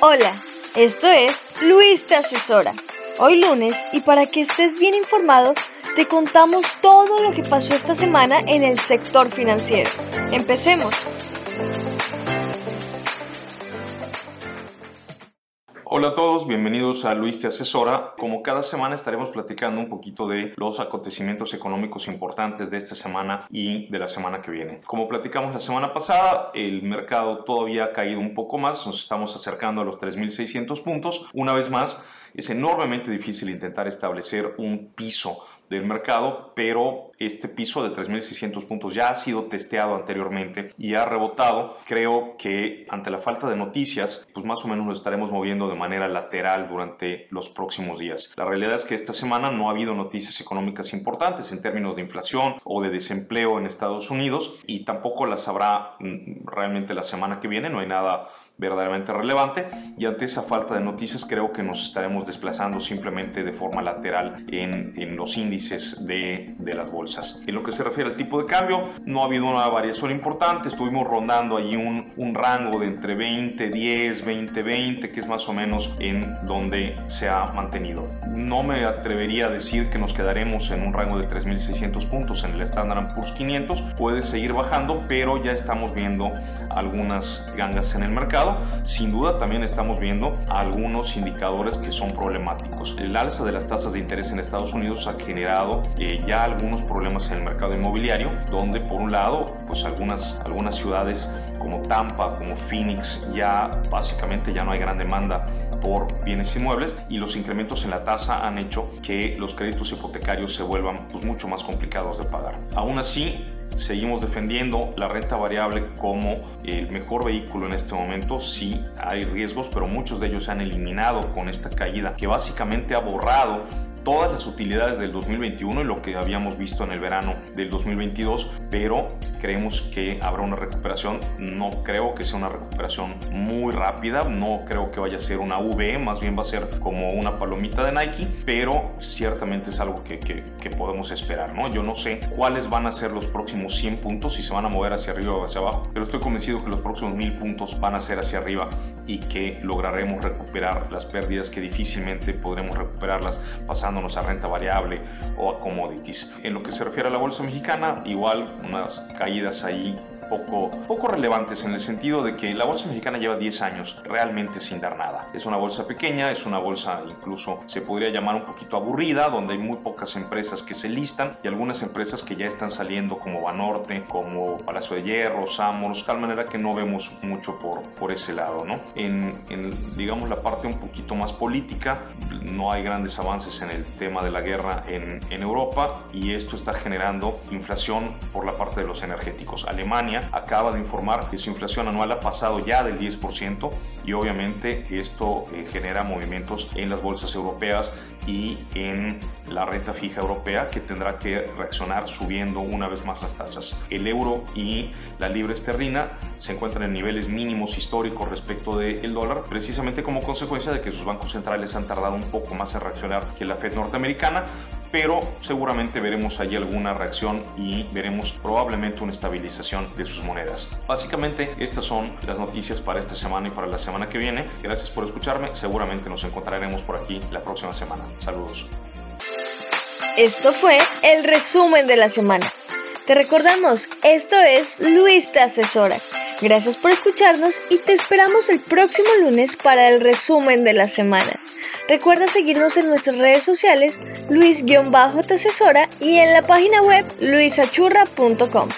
Hola, esto es Luis te asesora. Hoy lunes y para que estés bien informado, te contamos todo lo que pasó esta semana en el sector financiero. Empecemos. Hola a todos, bienvenidos a Luis Te Asesora. Como cada semana estaremos platicando un poquito de los acontecimientos económicos importantes de esta semana y de la semana que viene. Como platicamos la semana pasada, el mercado todavía ha caído un poco más, nos estamos acercando a los 3.600 puntos. Una vez más, es enormemente difícil intentar establecer un piso del mercado, pero este piso de 3.600 puntos ya ha sido testeado anteriormente y ha rebotado. Creo que ante la falta de noticias, pues más o menos nos estaremos moviendo de manera lateral durante los próximos días. La realidad es que esta semana no ha habido noticias económicas importantes en términos de inflación o de desempleo en Estados Unidos y tampoco las habrá mm, realmente la semana que viene. No hay nada verdaderamente relevante y ante esa falta de noticias creo que nos estaremos desplazando simplemente de forma lateral en, en los índices de, de, las bolsas. En lo que se refiere al tipo de cambio, no ha habido una variación importante, estuvimos rondando ahí un, un rango de entre 20, 10, 20, 20, que es más o menos en donde se ha mantenido. No me atrevería a decir que nos quedaremos en un rango de 3.600 puntos en el Standard Poor's 500, puede seguir bajando, pero ya estamos viendo algunas gangas en el mercado sin duda también estamos viendo algunos indicadores que son problemáticos. El alza de las tasas de interés en Estados Unidos ha generado eh, ya algunos problemas en el mercado inmobiliario, donde por un lado, pues algunas, algunas ciudades como Tampa, como Phoenix, ya básicamente ya no hay gran demanda por bienes inmuebles y los incrementos en la tasa han hecho que los créditos hipotecarios se vuelvan pues, mucho más complicados de pagar. Aún así, seguimos defendiendo la renta variable como el mejor vehículo en este momento. Sí hay riesgos, pero muchos de ellos se han eliminado con esta caída que básicamente ha borrado todas las utilidades del 2021 y lo que habíamos visto en el verano del 2022, pero creemos que habrá una recuperación. No creo que sea una recuperación muy rápida, no creo que vaya a ser una V, más bien va a ser como una palomita de Nike, pero ciertamente es algo que, que, que podemos esperar. ¿no? Yo no sé cuáles van a ser los próximos 100 puntos, si se van a mover hacia arriba o hacia abajo, pero estoy convencido que los próximos 1000 puntos van a ser hacia arriba y que lograremos recuperar las pérdidas que difícilmente podremos recuperarlas pasando a renta variable o a commodities. En lo que se refiere a la bolsa mexicana, igual unas caídas ahí poco, poco relevantes en el sentido de que la bolsa mexicana lleva 10 años realmente sin dar nada. Es una bolsa pequeña, es una bolsa incluso se podría llamar un poquito aburrida, donde hay muy pocas empresas que se listan y algunas empresas que ya están saliendo como Banorte, como Palacio de Hierro, Samos, tal manera que no vemos mucho por, por ese lado. ¿no? En, en, digamos, la parte un poquito más política, no hay grandes avances en el tema de la guerra en, en Europa y esto está generando inflación por la parte de los energéticos. Alemania acaba de informar que su inflación anual ha pasado ya del 10% y obviamente esto eh, genera movimientos en las bolsas europeas y en la renta fija europea que tendrá que reaccionar subiendo una vez más las tasas. El euro y la libra esterlina se encuentran en niveles mínimos históricos respecto del dólar, precisamente como consecuencia de que sus bancos centrales han tardado un poco más en reaccionar que la Fed norteamericana, pero seguramente veremos allí alguna reacción y veremos probablemente una estabilización de sus monedas. Básicamente estas son las noticias para esta semana y para la semana que viene. Gracias por escucharme, seguramente nos encontraremos por aquí la próxima semana. Saludos. Esto fue el resumen de la semana. Te recordamos, esto es Luis te asesora. Gracias por escucharnos y te esperamos el próximo lunes para el resumen de la semana. Recuerda seguirnos en nuestras redes sociales, Luis-te asesora y en la página web luisachurra.com.